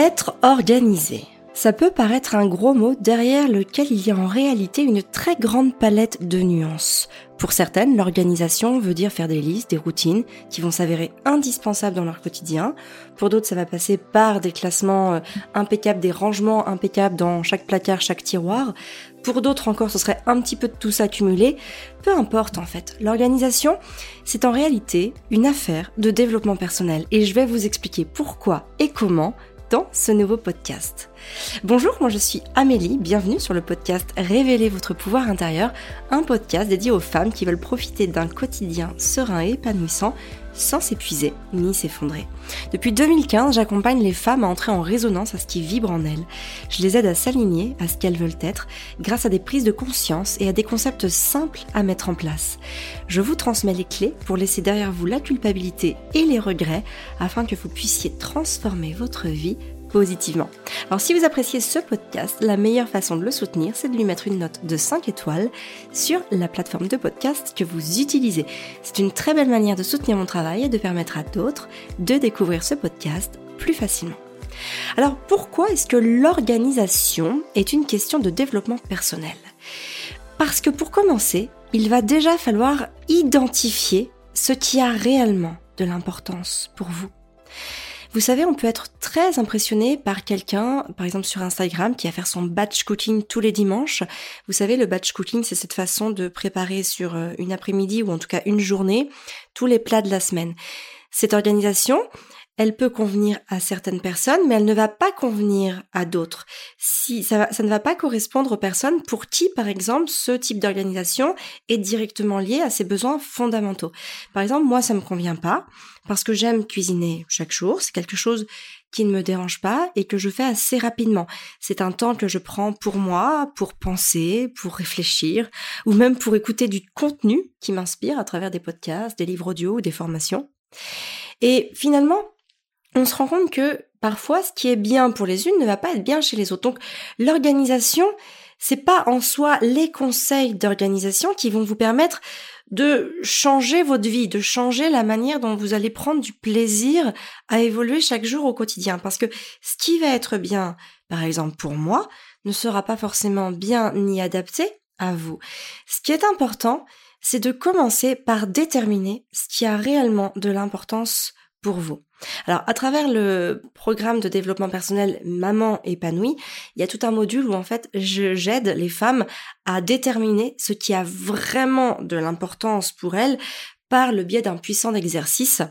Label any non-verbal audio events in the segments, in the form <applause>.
Être organisé. Ça peut paraître un gros mot derrière lequel il y a en réalité une très grande palette de nuances. Pour certaines, l'organisation veut dire faire des listes, des routines qui vont s'avérer indispensables dans leur quotidien. Pour d'autres, ça va passer par des classements euh, impeccables, des rangements impeccables dans chaque placard, chaque tiroir. Pour d'autres encore, ce serait un petit peu de tout ça cumulé. Peu importe en fait. L'organisation, c'est en réalité une affaire de développement personnel et je vais vous expliquer pourquoi et comment dans ce nouveau podcast. Bonjour, moi je suis Amélie, bienvenue sur le podcast Révéler votre pouvoir intérieur, un podcast dédié aux femmes qui veulent profiter d'un quotidien serein et épanouissant sans s'épuiser ni s'effondrer. Depuis 2015, j'accompagne les femmes à entrer en résonance à ce qui vibre en elles. Je les aide à s'aligner à ce qu'elles veulent être grâce à des prises de conscience et à des concepts simples à mettre en place. Je vous transmets les clés pour laisser derrière vous la culpabilité et les regrets afin que vous puissiez transformer votre vie positivement. Alors si vous appréciez ce podcast, la meilleure façon de le soutenir, c'est de lui mettre une note de 5 étoiles sur la plateforme de podcast que vous utilisez. C'est une très belle manière de soutenir mon travail et de permettre à d'autres de découvrir ce podcast plus facilement. Alors pourquoi est-ce que l'organisation est une question de développement personnel? Parce que pour commencer, il va déjà falloir identifier ce qui a réellement de l'importance pour vous. Vous savez, on peut être très impressionné par quelqu'un, par exemple sur Instagram, qui va faire son batch cooking tous les dimanches. Vous savez, le batch cooking, c'est cette façon de préparer sur euh, une après-midi ou en tout cas une journée tous les plats de la semaine. Cette organisation, elle peut convenir à certaines personnes, mais elle ne va pas convenir à d'autres. Si ça, ne va pas correspondre aux personnes pour qui, par exemple, ce type d'organisation est directement lié à ses besoins fondamentaux. Par exemple, moi, ça me convient pas parce que j'aime cuisiner chaque jour. C'est quelque chose qui ne me dérange pas et que je fais assez rapidement. C'est un temps que je prends pour moi, pour penser, pour réfléchir, ou même pour écouter du contenu qui m'inspire à travers des podcasts, des livres audio ou des formations. Et finalement, on se rend compte que parfois ce qui est bien pour les unes ne va pas être bien chez les autres. Donc l'organisation, c'est pas en soi les conseils d'organisation qui vont vous permettre de changer votre vie, de changer la manière dont vous allez prendre du plaisir à évoluer chaque jour au quotidien. Parce que ce qui va être bien, par exemple pour moi, ne sera pas forcément bien ni adapté à vous. Ce qui est important, c'est de commencer par déterminer ce qui a réellement de l'importance pour vous. Alors, à travers le programme de développement personnel Maman épanouie, il y a tout un module où en fait, j'aide les femmes à déterminer ce qui a vraiment de l'importance pour elles par le biais d'un puissant exercice.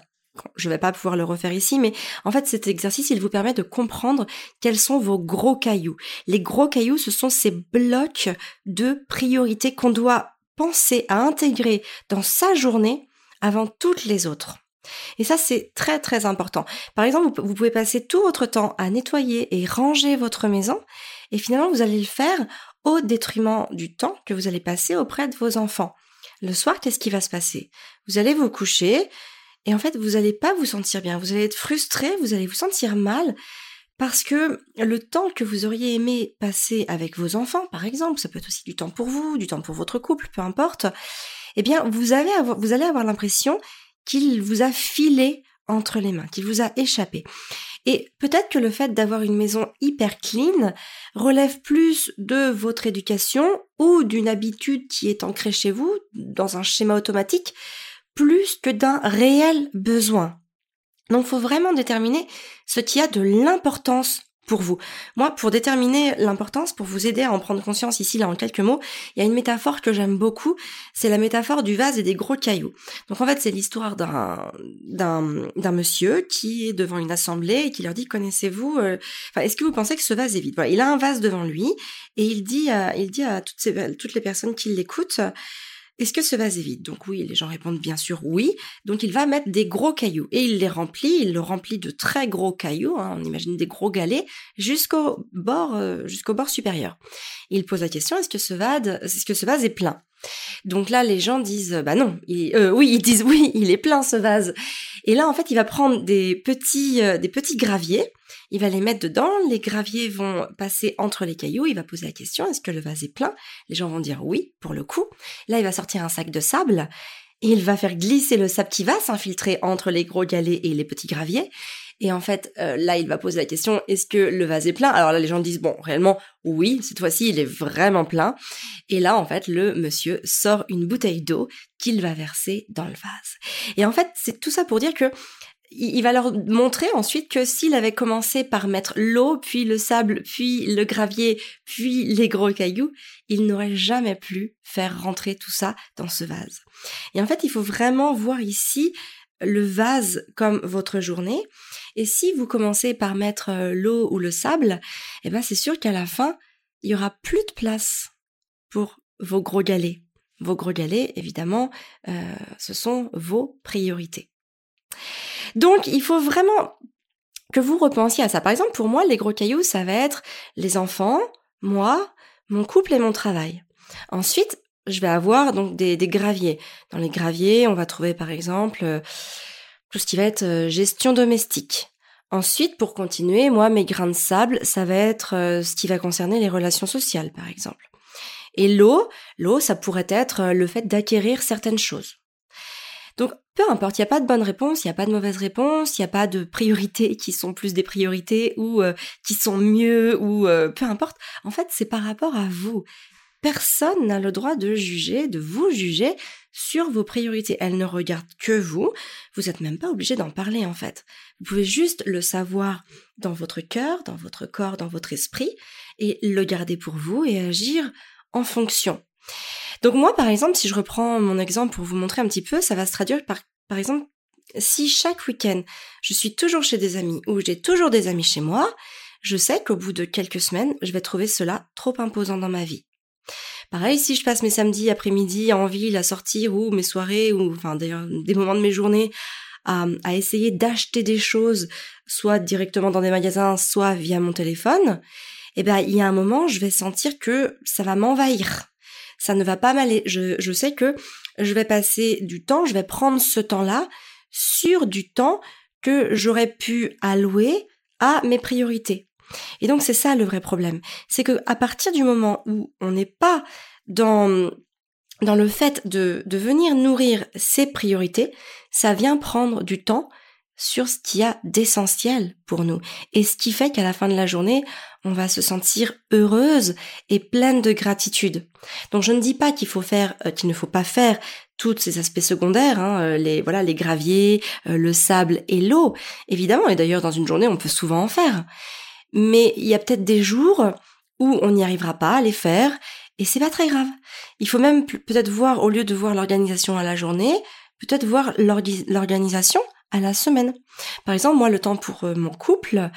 Je ne vais pas pouvoir le refaire ici, mais en fait, cet exercice, il vous permet de comprendre quels sont vos gros cailloux. Les gros cailloux, ce sont ces blocs de priorité qu'on doit penser à intégrer dans sa journée avant toutes les autres. Et ça, c'est très très important. Par exemple, vous pouvez passer tout votre temps à nettoyer et ranger votre maison, et finalement, vous allez le faire au détriment du temps que vous allez passer auprès de vos enfants. Le soir, qu'est-ce qui va se passer? Vous allez vous coucher, et en fait, vous n'allez pas vous sentir bien. Vous allez être frustré, vous allez vous sentir mal, parce que le temps que vous auriez aimé passer avec vos enfants, par exemple, ça peut être aussi du temps pour vous, du temps pour votre couple, peu importe, eh bien, vous, avez vous allez avoir l'impression qu'il vous a filé entre les mains, qu'il vous a échappé. Et peut-être que le fait d'avoir une maison hyper clean relève plus de votre éducation ou d'une habitude qui est ancrée chez vous, dans un schéma automatique, plus que d'un réel besoin. Donc il faut vraiment déterminer ce qui a de l'importance pour vous. Moi, pour déterminer l'importance, pour vous aider à en prendre conscience ici, là, en quelques mots, il y a une métaphore que j'aime beaucoup, c'est la métaphore du vase et des gros cailloux. Donc en fait, c'est l'histoire d'un, d'un, d'un monsieur qui est devant une assemblée et qui leur dit, connaissez-vous, euh, est-ce que vous pensez que ce vase est vide? Il a un vase devant lui et il dit à, toutes les personnes qui l'écoutent, est-ce que ce vase est vide Donc oui, les gens répondent bien sûr oui. Donc il va mettre des gros cailloux et il les remplit. Il le remplit de très gros cailloux. Hein, on imagine des gros galets jusqu'au bord, euh, jusqu'au bord supérieur. Il pose la question est-ce que ce vase, est-ce que ce vase est plein? Donc là, les gens disent bah non. Euh, oui, ils disent <laughs> oui, il est plein ce vase. Et là, en fait, il va prendre des petits, euh, des petits graviers il va les mettre dedans, les graviers vont passer entre les cailloux, il va poser la question, est-ce que le vase est plein? Les gens vont dire oui, pour le coup. Là, il va sortir un sac de sable, et il va faire glisser le sable qui va s'infiltrer entre les gros galets et les petits graviers. Et en fait, euh, là, il va poser la question, est-ce que le vase est plein? Alors là, les gens disent, bon, réellement, oui, cette fois-ci, il est vraiment plein. Et là, en fait, le monsieur sort une bouteille d'eau qu'il va verser dans le vase. Et en fait, c'est tout ça pour dire que il va leur montrer ensuite que s'il avait commencé par mettre l'eau, puis le sable, puis le gravier, puis les gros cailloux, il n'aurait jamais pu faire rentrer tout ça dans ce vase. Et en fait, il faut vraiment voir ici le vase comme votre journée. Et si vous commencez par mettre euh, l'eau ou le sable, eh ben c'est sûr qu'à la fin, il y aura plus de place pour vos gros galets. Vos gros galets, évidemment, euh, ce sont vos priorités. Donc, il faut vraiment que vous repensiez à ça. Par exemple, pour moi, les gros cailloux, ça va être les enfants, moi, mon couple et mon travail. Ensuite, je vais avoir donc des, graviers. Dans les graviers, on va trouver par exemple euh, tout ce qui va être euh, gestion domestique. Ensuite, pour continuer, moi, mes grains de sable, ça va être euh, ce qui va concerner les relations sociales, par exemple. Et l'eau, l'eau, ça pourrait être le fait d'acquérir certaines choses. Donc, peu importe, il n'y a pas de bonne réponse, il n'y a pas de mauvaise réponse, il n'y a pas de priorités qui sont plus des priorités ou qui sont mieux ou peu importe. En fait, c'est par rapport à vous. Personne n'a le droit de juger, de vous juger sur vos priorités. Elle ne regarde que vous. Vous n'êtes même pas obligé d'en parler en fait. Vous pouvez juste le savoir dans votre cœur, dans votre corps, dans votre esprit et le garder pour vous et agir en fonction. Donc moi par exemple, si je reprends mon exemple pour vous montrer un petit peu, ça va se traduire par par exemple si chaque week-end je suis toujours chez des amis ou j'ai toujours des amis chez moi, je sais qu'au bout de quelques semaines, je vais trouver cela trop imposant dans ma vie. Pareil, si je passe mes samedis après-midi en ville à sortir ou mes soirées ou enfin d'ailleurs des moments de mes journées à, essayer d'acheter des choses, soit directement dans des magasins, soit via mon téléphone, eh ben il y a un moment, je vais sentir que ça va m'envahir. Ça ne va pas m'aller. Je, je sais que je vais passer du temps, je vais prendre ce temps-là sur du temps que j'aurais pu allouer à mes priorités. Et donc c'est ça le vrai problème, c'est que à partir du moment où on n'est pas dans dans le fait de, de venir nourrir ses priorités, ça vient prendre du temps sur ce qu'il y a d'essentiel pour nous. Et ce qui fait qu'à la fin de la journée, on va se sentir heureuse et pleine de gratitude. Donc je ne dis pas qu'il faut faire, euh, qu'il ne faut pas faire tous ces aspects secondaires, hein, euh, les voilà les graviers, euh, le sable et l'eau, évidemment. Et d'ailleurs dans une journée, on peut souvent en faire mais il y a peut-être des jours où on n'y arrivera pas à les faire et c'est pas très grave. Il faut même peut-être voir, au lieu de voir l'organisation à la journée, peut-être voir l'organisation à la semaine. Par exemple, moi, le temps pour euh, mon couple,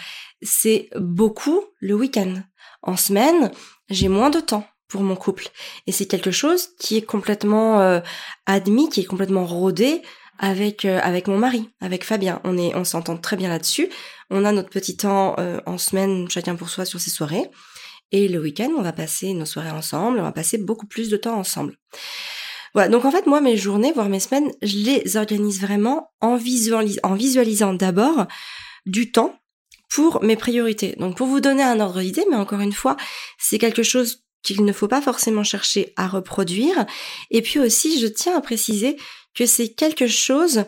c'est beaucoup le week-end. En semaine, j'ai moins de temps pour mon couple. Et c'est quelque chose qui est complètement euh, admis, qui est complètement rodé avec euh, avec mon mari, avec Fabien. On est on s'entend très bien là-dessus. On a notre petit temps euh, en semaine chacun pour soi sur ses soirées et le week-end on va passer nos soirées ensemble. On va passer beaucoup plus de temps ensemble. Voilà, donc en fait moi mes journées voire mes semaines, je les organise vraiment en, visualis en visualisant d'abord du temps pour mes priorités. Donc pour vous donner un ordre d'idée, mais encore une fois, c'est quelque chose qu'il ne faut pas forcément chercher à reproduire. Et puis aussi, je tiens à préciser que c'est quelque chose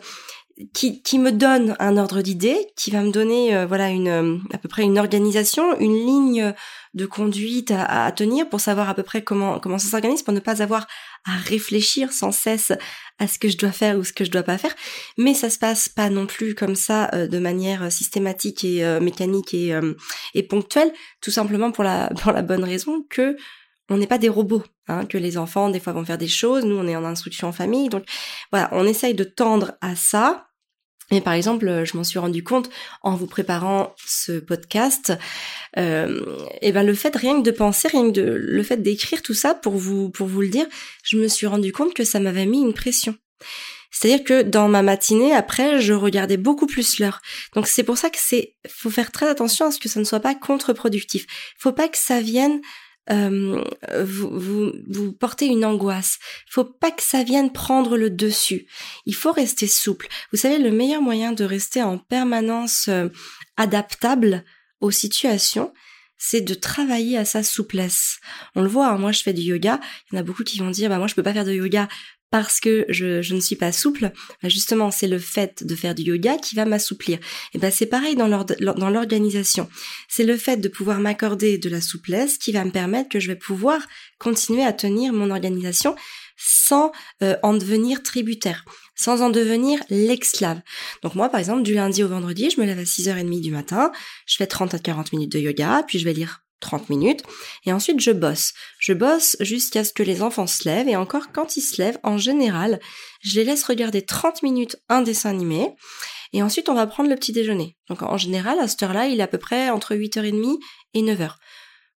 qui, qui me donne un ordre d'idée, qui va me donner euh, voilà une euh, à peu près une organisation, une ligne de conduite à, à, tenir pour savoir à peu près comment comment ça s'organise pour ne pas avoir à réfléchir sans cesse à ce que je dois faire ou ce que je dois pas faire. Mais ça se passe pas non plus comme ça euh, de manière systématique et mécanique et, et ponctuelle, tout simplement pour la <laughs> pour la bonne raison que on n'est pas des robots, hein, que les enfants des fois vont faire des choses, nous on est en instruction en famille, donc voilà, on essaye de tendre à ça. Et par exemple, je m'en suis rendu compte en vous préparant ce podcast, euh, et ben le fait rien que de penser, rien que de le fait d'écrire tout ça pour vous pour vous le dire, je me suis rendu compte que ça m'avait mis une pression. C'est-à-dire que dans ma matinée, après, je regardais beaucoup plus l'heure. Donc c'est pour ça que c'est, faut faire très attention à ce que ça ne soit pas contre-productif. Faut pas que ça vienne euh, vous, vous, vous portez une angoisse. Faut pas que ça vienne prendre le dessus. Il faut rester souple. Vous savez, le meilleur moyen de rester en permanence euh, adaptable aux situations, c'est de travailler à sa souplesse. On le voit, hein, moi je fais du yoga, il y en a beaucoup qui vont dire bah moi je peux pas faire de yoga parce que je, je ne suis pas souple, bah, justement c'est le fait de faire du yoga qui va m'assouplir. Et ben c'est pareil dans l'organisation. C'est le fait de pouvoir m'accorder de la souplesse qui va me permettre que je vais pouvoir continuer à tenir mon organisation sans euh, en devenir tributaire, sans en devenir l'esclave. Donc moi, par exemple, du lundi au vendredi, je me lève à 6h30 du matin, je fais 30 à 40 minutes de yoga, puis je vais lire 30 minutes, et ensuite je bosse. Je bosse jusqu'à ce que les enfants se lèvent, et encore quand ils se lèvent, en général, je les laisse regarder 30 minutes un dessin animé, et ensuite on va prendre le petit déjeuner. Donc en général, à cette heure-là, il est à peu près entre 8h30 et 9h.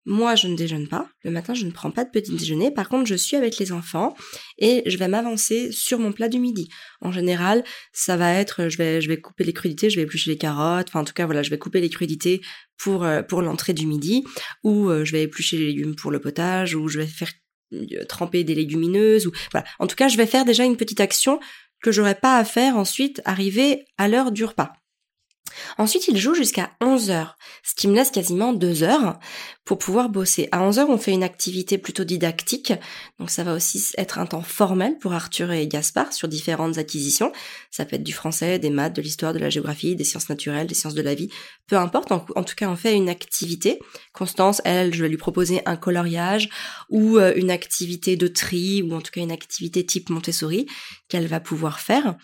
Moi, je ne déjeune pas. Le matin, je ne prends pas de petit déjeuner. Par contre, je suis avec les enfants et je vais m'avancer sur mon plat du midi. En général, ça va être, je vais, je vais couper les crudités, je vais éplucher les carottes. Enfin, en tout cas, voilà, je vais couper les crudités pour, euh, pour l'entrée du midi ou euh, je vais éplucher les légumes pour le potage ou je vais faire euh, tremper des légumineuses ou voilà. En tout cas, je vais faire déjà une petite action que j'aurais pas à faire ensuite arriver à l'heure du repas. Ensuite, il joue jusqu'à 11 heures, ce qui me laisse quasiment 2 heures pour pouvoir bosser. À 11 heures, on fait une activité plutôt didactique, donc ça va aussi être un temps formel pour Arthur et Gaspard sur différentes acquisitions. Ça peut être du français, des maths, de l'histoire, de la géographie, des sciences naturelles, des sciences de la vie, peu importe. En, tout cas, on fait une activité. Constance, elle, je vais lui proposer un coloriage ou euh, une activité de tri ou en tout cas une activité type Montessori qu'elle va pouvoir faire.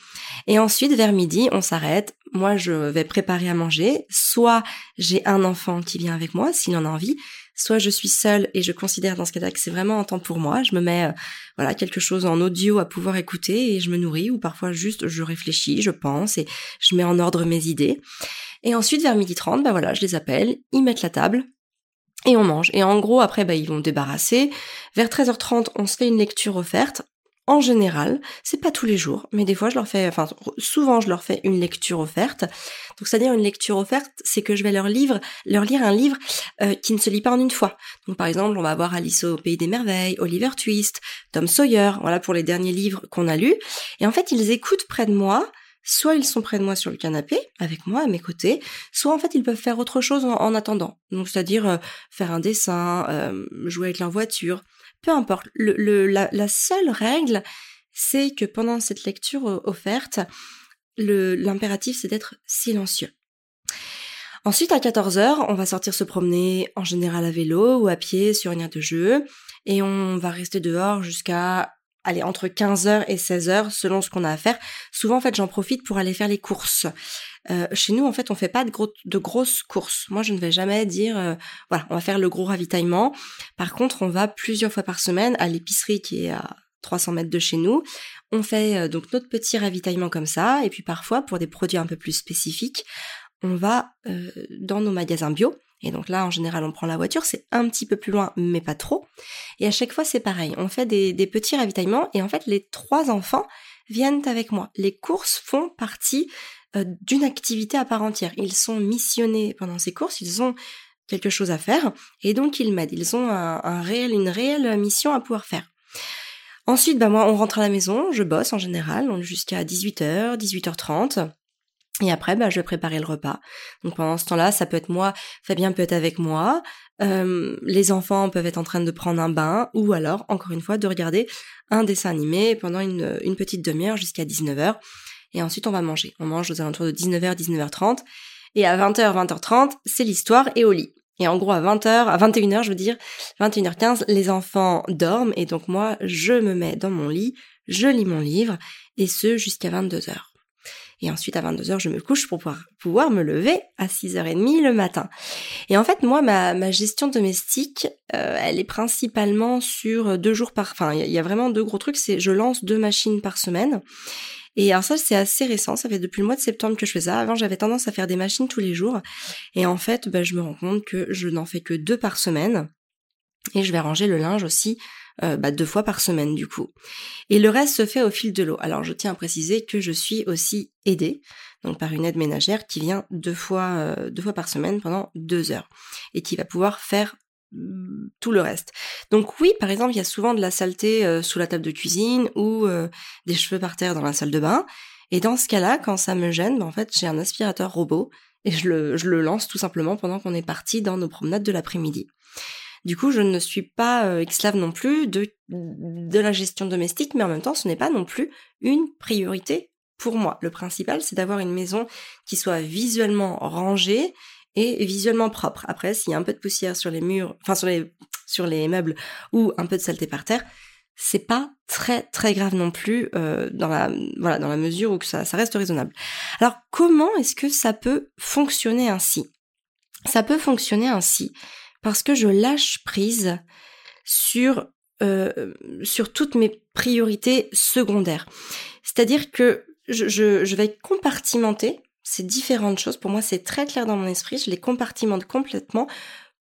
Et ensuite, vers midi, on s'arrête. Moi, je vais préparer à manger. Soit j'ai un enfant qui vient avec moi, s'il en a envie, soit je suis seule et je considère dans ce cas-là que c'est vraiment un temps pour moi. Je me mets, euh, voilà, quelque chose en audio à pouvoir écouter et je me nourris ou parfois juste je réfléchis, je pense et je mets en ordre mes idées. Et ensuite, vers midi 30, bah voilà, je les appelle, ils mettent la table, et on mange. Et en gros, après, bah, ils vont débarrasser. Vers 13h30, on se fait une lecture offerte en général, c'est pas tous les jours, mais des fois je leur fais, enfin souvent je leur fais une lecture offerte. Donc c'est-à-dire une lecture offerte, c'est que je vais leur livre, leur lire un livre euh, qui ne se lit pas en une fois. Donc par exemple, on va avoir Alice au pays des merveilles, Oliver Twist, Tom Sawyer, voilà pour les derniers livres qu'on a lus. Et en fait, ils écoutent près de moi. Soit ils sont près de moi sur le canapé, avec moi à mes côtés, soit en fait ils peuvent faire autre chose en, attendant. Donc c'est-à-dire euh, faire un dessin, euh, jouer avec leur voiture, peu importe. La, seule règle, c'est que pendant cette lecture offerte, l'impératif, c'est d'être silencieux. Ensuite, à 14h, on va sortir se promener en général à vélo ou à pied sur une aire de jeu et on va rester dehors jusqu'à aller entre 15h et 16h selon ce qu'on a à faire. Souvent en fait, j'en profite pour aller faire les courses. Euh, chez nous, en fait, on fait pas de, gros, grosses courses. Moi, je ne vais jamais dire, euh, voilà, on va faire le gros ravitaillement. Par contre, on va plusieurs fois par semaine à l'épicerie qui est à 300 mètres de chez nous. On fait euh, donc notre petit ravitaillement comme ça. Et puis parfois, pour des produits un peu plus spécifiques, on va dans nos magasins bio. Et donc là, en général, on prend la voiture, c'est un petit peu plus loin, mais pas trop. Et à chaque fois, c'est pareil. On fait des, petits ravitaillements et en fait, les trois enfants viennent avec moi. Les courses font partie euh, d'une activité à part entière. Ils sont missionnés pendant ces courses, ils ont quelque chose à faire et donc ils m'aident. Ils ont une réelle mission à pouvoir faire. Ensuite, bah moi, on rentre à la maison, je bosse en général, jusqu'à 18h, 18h30. Et après, bah, je vais préparer le repas. Donc pendant ce temps-là, ça peut être moi, Fabien peut être avec moi, euh, les enfants peuvent être en train de prendre un bain, ou alors, encore une fois, de regarder un dessin animé pendant une, une petite demi-heure jusqu'à 19h et ensuite on va manger. On mange aux alentours de 19h, 19h30, et à 20h, 20h30, c'est l'histoire et au lit. Et en gros, à 20h, à 21h, je veux dire, 21h15, les enfants dorment, et donc moi, je me mets dans mon lit, je lis mon livre, et ce, jusqu'à 22h. Et ensuite, à 22h, je me couche pour pouvoir, pouvoir me lever à 6h30 le matin. Et en fait, moi, ma, ma gestion domestique, euh, elle est principalement sur deux jours par... Enfin, il y, a vraiment deux gros trucs, c'est je lance deux machines par semaine. Et alors ça, c'est assez récent. Ça fait depuis le mois de septembre que je fais ça. Avant, j'avais tendance à faire des machines tous les jours. Et en fait, bah, je me rends compte que je n'en fais que deux par semaine. Et je vais ranger le linge aussi euh, bah, deux fois par semaine du coup. Et le reste se fait au fil de l'eau. Alors je tiens à préciser que je suis aussi aidée donc par une aide ménagère qui vient deux fois euh, deux fois par semaine pendant deux heures et qui va pouvoir faire tout le reste. Donc oui, par exemple, il y a souvent de la saleté euh, sous la table de cuisine ou des cheveux par terre dans la salle de bain. Et dans ce cas-là, quand ça me gêne, ben, en fait, j'ai un aspirateur robot et je le, je le lance tout simplement pendant qu'on est parti dans nos promenades de l'après-midi. Du coup, je ne suis pas euh, esclave non plus de, la gestion domestique, mais en même temps, ce n'est pas non plus une priorité pour moi. Le principal, c'est d'avoir une maison qui soit visuellement rangée et visuellement propre. Après, s'il y a un peu de poussière sur les murs, enfin sur les meubles ou un peu de saleté par terre, c'est pas très très grave non plus euh, dans la mesure où ça reste raisonnable. Alors comment est-ce que ça peut fonctionner ainsi? Ça peut fonctionner ainsi parce que je lâche prise sur euh, sur toutes mes priorités secondaires. C'est-à-dire que je, je, je vais compartimenter ces différentes choses. Pour moi, c'est très clair dans mon esprit. Je les compartimente complètement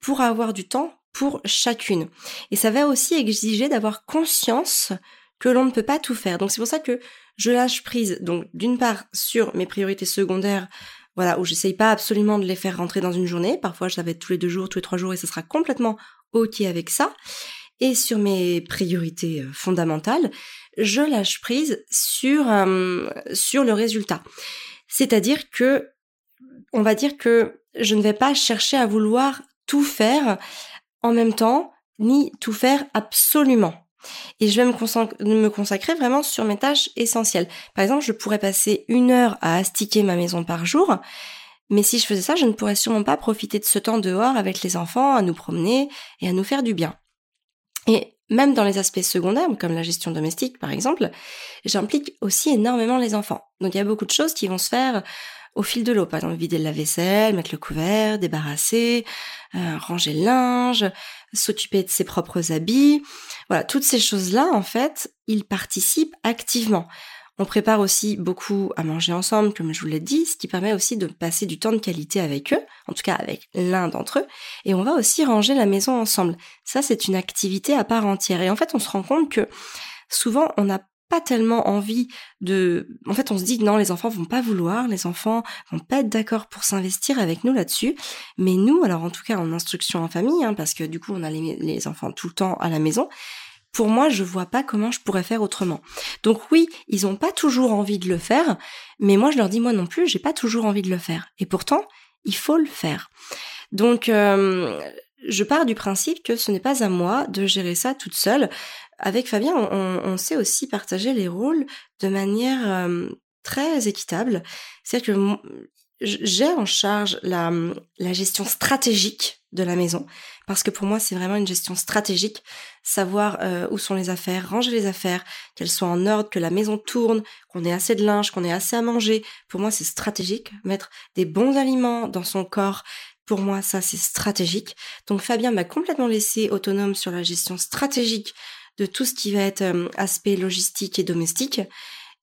pour avoir du temps pour chacune. Et ça va aussi exiger d'avoir conscience que l'on ne peut pas tout faire. Donc c'est pour ça que je lâche prise, donc d'une part sur mes priorités secondaires, voilà, où j'essaye pas absolument de les faire rentrer dans une journée. Parfois, je vais tous les deux jours, tous les trois jours, et ce sera complètement ok avec ça. Et sur mes priorités euh, fondamentales, je lâche prise sur euh, sur le résultat. C'est-à-dire que on va dire que je ne vais pas chercher à vouloir tout faire en même temps, ni tout faire absolument. Et je vais me, consacrer vraiment sur mes tâches essentielles. Par exemple, je pourrais passer une heure à astiquer ma maison par jour, mais si je faisais ça, je ne pourrais sûrement pas profiter de ce temps dehors avec les enfants, à nous promener et à nous faire du bien. Et même dans les aspects secondaires, comme la gestion domestique par exemple, j'implique aussi énormément les enfants. Donc il y a beaucoup de choses qui vont se faire au fil de l'eau. Par exemple, vider la vaisselle, mettre le couvert, débarrasser, euh, ranger le linge, s'occuper de ses propres habits. Voilà, toutes ces choses-là, en fait, ils participent activement. On prépare aussi beaucoup à manger ensemble, comme je vous l'ai dit, ce qui permet aussi de passer du temps de qualité avec eux, en tout cas avec l'un d'entre eux, et on va aussi ranger la maison ensemble. Ça, c'est une activité à part entière. Et en fait, on se rend compte que souvent, on n'a pas tellement envie de... En fait, on se dit non, les enfants vont pas vouloir, les enfants vont pas être d'accord pour s'investir avec nous là-dessus. Mais nous, alors en tout cas en instruction en famille, hein, parce que du coup on a les, enfants tout le temps à la maison, pour moi, je vois pas comment je pourrais faire autrement. Donc oui, ils ont pas toujours envie de le faire, mais moi je leur dis moi non plus, j'ai pas toujours envie de le faire. Et pourtant, il faut le faire. Donc euh, je pars du principe que ce n'est pas à moi de gérer ça toute seule. Avec Fabien, on, sait aussi partager les rôles de manière euh, très équitable. C'est-à-dire que j'ai en charge la, gestion stratégique de la maison, parce que pour moi c'est vraiment une gestion stratégique, savoir euh, où sont les affaires, ranger les affaires, qu'elles soient en ordre, que la maison tourne, qu'on ait assez de linge, qu'on ait assez à manger. Pour moi c'est stratégique, mettre des bons aliments dans son corps, pour moi, ça, c'est stratégique. Donc Fabien m'a complètement laissé autonome sur la gestion stratégique de tout ce qui va être euh, aspect logistique et domestique.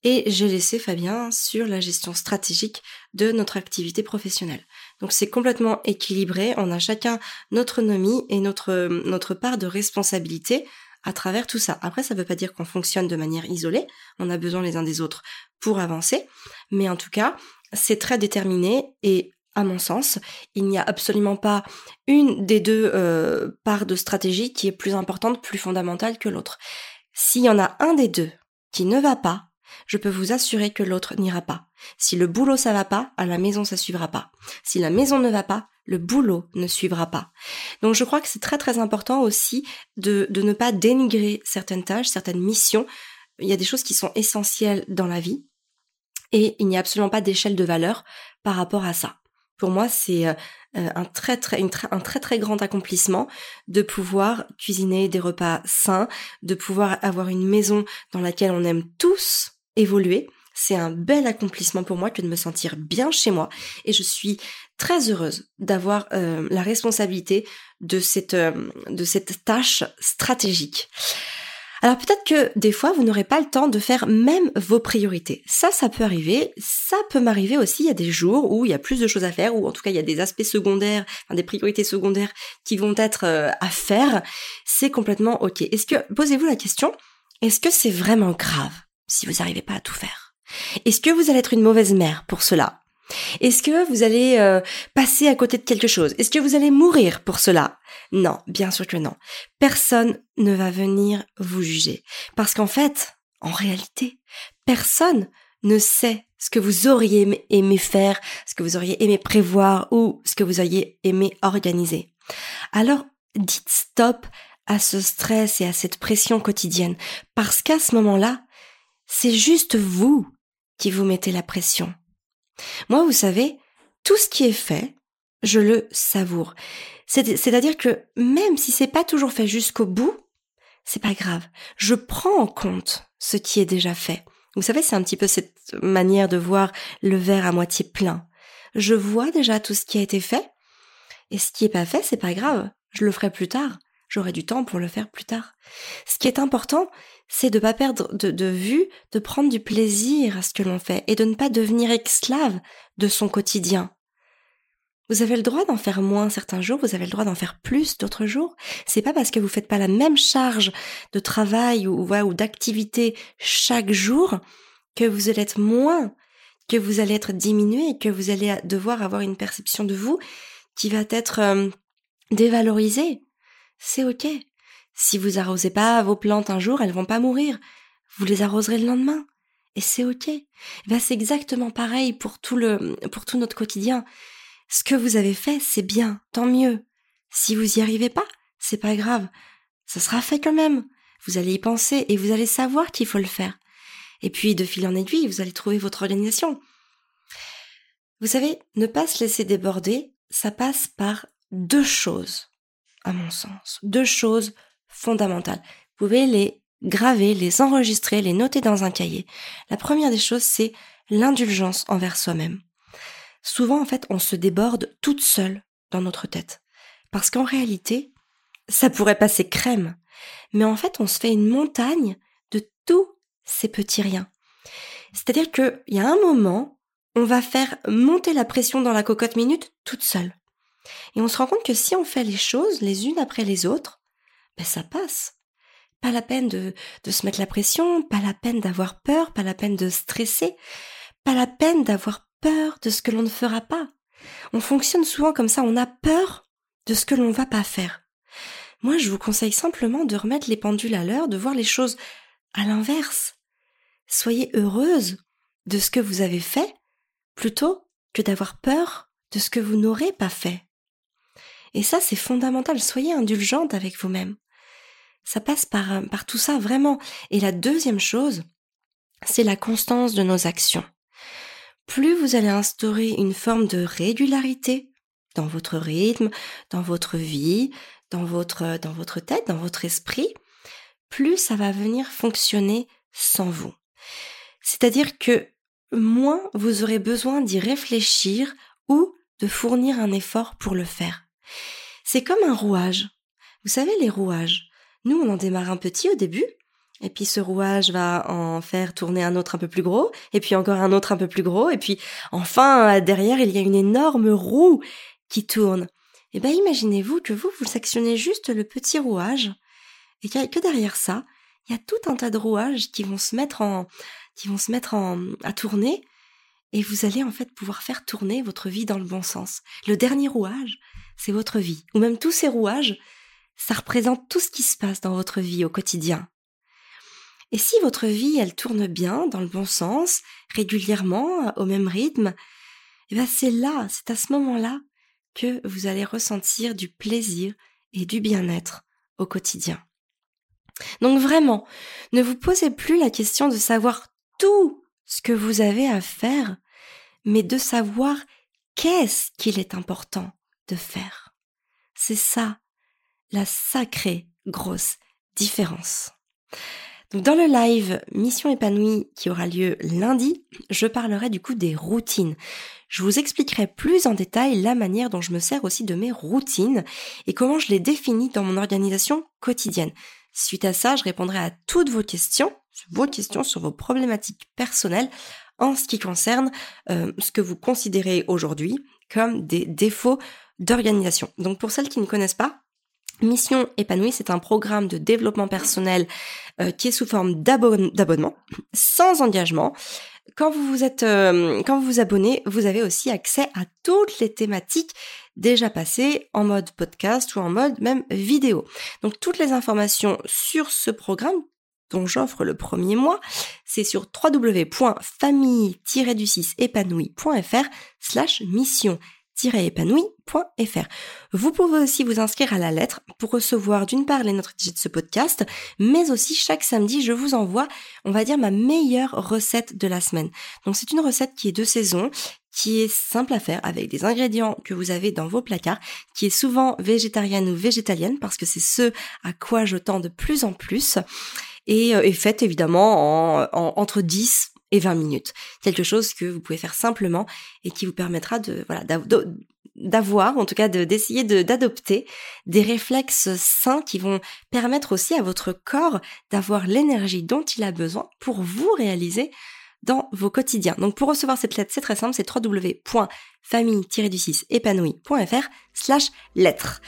Et j'ai laissé Fabien sur la gestion stratégique de notre activité professionnelle. Donc c'est complètement équilibré, on a chacun notre nomie et notre, notre part de responsabilité à travers tout ça. Après, ça ne veut pas dire qu'on fonctionne de manière isolée, on a besoin les uns des autres pour avancer, mais en tout cas, c'est très déterminé et à mon sens, il n'y a absolument pas une des deux euh, parts de stratégie qui est plus importante, plus fondamentale que l'autre. S'il y en a un des deux qui ne va pas, je peux vous assurer que l'autre n'ira pas. Si le boulot ça va pas, à la maison ça suivra pas. Si la maison ne va pas, le boulot ne suivra pas. Donc je crois que c'est très très important aussi de, de ne pas dénigrer certaines tâches, certaines missions. Il y a des choses qui sont essentielles dans la vie et il n'y a absolument pas d'échelle de valeur par rapport à ça. Pour moi, c'est euh, euh, un très très un très très grand accomplissement de pouvoir cuisiner des repas sains, de pouvoir avoir une maison dans laquelle on aime tous évoluer. C'est un bel accomplissement pour moi que de me sentir bien chez moi et je suis très heureuse d'avoir euh, la responsabilité de cette de cette tâche stratégique. Alors peut-être que des fois, vous n'aurez pas le temps de faire même vos priorités. Ça, ça peut arriver. Ça peut m'arriver aussi. Il y a des jours où il y a plus de choses à faire, ou en tout cas il y a des aspects secondaires, des priorités secondaires qui vont être euh, à faire. C'est complètement ok. Est-ce que posez-vous la question Est-ce que c'est vraiment grave si vous n'arrivez pas à tout faire? Est-ce que vous allez être une mauvaise mère pour cela? Est-ce que vous allez euh, passer à côté de quelque chose? Est-ce que vous allez mourir pour cela? Non, bien sûr que non. Personne ne va venir vous juger. Parce qu'en fait, en réalité, personne ne sait ce que vous auriez aimé faire, ce que vous auriez aimé prévoir ou ce que vous auriez aimé organiser. Alors, dites stop à ce stress et à cette pression quotidienne. Parce qu'à ce moment-là, c'est juste vous qui vous mettez la pression. Moi, vous savez, tout ce qui est fait, je le savoure. C'est-à-dire que même si c'est pas toujours fait jusqu'au bout, c'est pas grave. Je prends en compte ce qui est déjà fait. Vous savez, c'est un petit peu cette manière de voir le verre à moitié plein. Je vois déjà tout ce qui a été fait, et ce qui est pas fait, c'est pas grave. Je le ferai plus tard. J'aurai du temps pour le faire plus tard. Ce qui est important, c'est de pas perdre de, de vue, de prendre du plaisir à ce que l'on fait et de ne pas devenir esclave de son quotidien. Vous avez le droit d'en faire moins certains jours, vous avez le droit d'en faire plus d'autres jours. C'est pas parce que vous faites pas la même charge de travail ou, ou d'activité chaque jour que vous allez être moins, que vous allez être diminué que vous allez devoir avoir une perception de vous qui va être euh, dévalorisée. C'est ok. Si vous arrosez pas vos plantes un jour, elles vont pas mourir. Vous les arroserez le lendemain. Et c'est ok. Ben, c'est exactement pareil pour tout le, pour tout notre quotidien. Ce que vous avez fait, c'est bien, tant mieux. Si vous y arrivez pas, c'est pas grave. Ça sera fait quand même. Vous allez y penser et vous allez savoir qu'il faut le faire. Et puis, de fil en aiguille, vous allez trouver votre organisation. Vous savez, ne pas se laisser déborder, ça passe par deux choses, à mon sens. Deux choses fondamentales. Vous pouvez les graver, les enregistrer, les noter dans un cahier. La première des choses, c'est l'indulgence envers soi-même souvent en fait on se déborde toute seule dans notre tête. Parce qu'en réalité, ça pourrait passer crème. Mais en fait, on se fait une montagne de tous ces petits riens. C'est-à-dire qu'il y a un moment, on va faire monter la pression dans la cocotte minute toute seule. Et on se rend compte que si on fait les choses les unes après les autres, ben ça passe. Pas la peine de, de se mettre la pression, pas la peine d'avoir peur, pas la peine de stresser, pas la peine d'avoir peur de ce que l'on ne fera pas. On fonctionne souvent comme ça, on a peur de ce que l'on va pas faire. Moi, je vous conseille simplement de remettre les pendules à l'heure, de voir les choses à l'inverse. Soyez heureuse de ce que vous avez fait plutôt que d'avoir peur de ce que vous n'aurez pas fait. Et ça, c'est fondamental. Soyez indulgente avec vous-même. Ça passe par, par tout ça vraiment. Et la deuxième chose, c'est la constance de nos actions plus vous allez instaurer une forme de régularité dans votre rythme, dans votre vie, dans votre, dans votre tête, dans votre esprit, plus ça va venir fonctionner sans vous. C'est-à-dire que moins vous aurez besoin d'y réfléchir ou de fournir un effort pour le faire. C'est comme un rouage. Vous savez, les rouages. Nous, on en démarre un petit au début, et puis ce rouage va en faire tourner un autre un peu plus gros, et puis encore un autre un peu plus gros, et puis enfin derrière il y a une énorme roue qui tourne. Et ben imaginez-vous que vous vous actionnez juste le petit rouage, et que derrière ça, il y a tout un tas de rouages qui vont se mettre en, qui vont se mettre en, à tourner, et vous allez en fait pouvoir faire tourner votre vie dans le bon sens. Le dernier rouage, c'est votre vie, ou même tous ces rouages, ça représente tout ce qui se passe dans votre vie au quotidien. Et si votre vie, elle tourne bien, dans le bon sens, régulièrement, au même rythme, eh ben c'est là, c'est à ce moment-là que vous allez ressentir du plaisir et du bien-être au quotidien. Donc vraiment, ne vous posez plus la question de savoir tout ce que vous avez à faire, mais de savoir qu'est-ce qu'il est important de faire. C'est ça, la sacrée grosse différence. Donc dans le live Mission épanouie qui aura lieu lundi, je parlerai du coup des routines. Je vous expliquerai plus en détail la manière dont je me sers aussi de mes routines et comment je les définis dans mon organisation quotidienne. Suite à ça, je répondrai à toutes vos questions, vos questions sur vos problématiques personnelles en ce qui concerne euh, ce que vous considérez aujourd'hui comme des défauts d'organisation. Donc pour celles qui ne connaissent pas, Mission épanouie, c'est un programme de développement personnel euh, qui est sous forme d'abonnement, sans engagement. Quand vous vous êtes, euh, quand vous vous abonnez, vous avez aussi accès à toutes les thématiques déjà passées en mode podcast ou en mode même vidéo. Donc toutes les informations sur ce programme dont j'offre le premier mois, c'est sur www.famille-du6épanouie.fr slash mission famille-épanouie.fr. Vous pouvez aussi vous inscrire à la lettre pour recevoir d'une part les notes de ce podcast, mais aussi chaque samedi, je vous envoie, on va dire, ma meilleure recette de la semaine. Donc c'est une recette qui est de saison, qui est simple à faire avec des ingrédients que vous avez dans vos placards, qui est souvent végétarienne ou végétalienne parce que c'est ce à quoi je tends de plus en plus et est euh, faite évidemment en, entre 10 et 20 minutes. Quelque chose que vous pouvez faire simplement et qui vous permettra de voilà d'avoir, en tout cas d'essayer d'adopter des réflexes sains qui vont permettre aussi à votre corps d'avoir l'énergie dont il a besoin pour vous réaliser dans vos quotidiens. Donc pour recevoir cette lettre, c'est très simple, c'est www.famille-du6épanouie.fr slash lettre.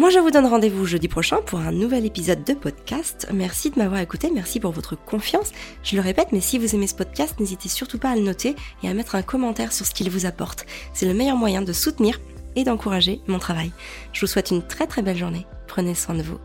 Moi, je vous donne rendez-vous jeudi prochain pour un nouvel épisode de podcast. Merci de m'avoir écouté, merci pour votre confiance. Je le répète, mais si vous aimez ce podcast, n'hésitez surtout pas à le noter et à mettre un commentaire sur ce qu'il vous apporte. C'est le meilleur moyen de soutenir et d'encourager mon travail. Je vous souhaite une très très belle journée. Prenez soin de vous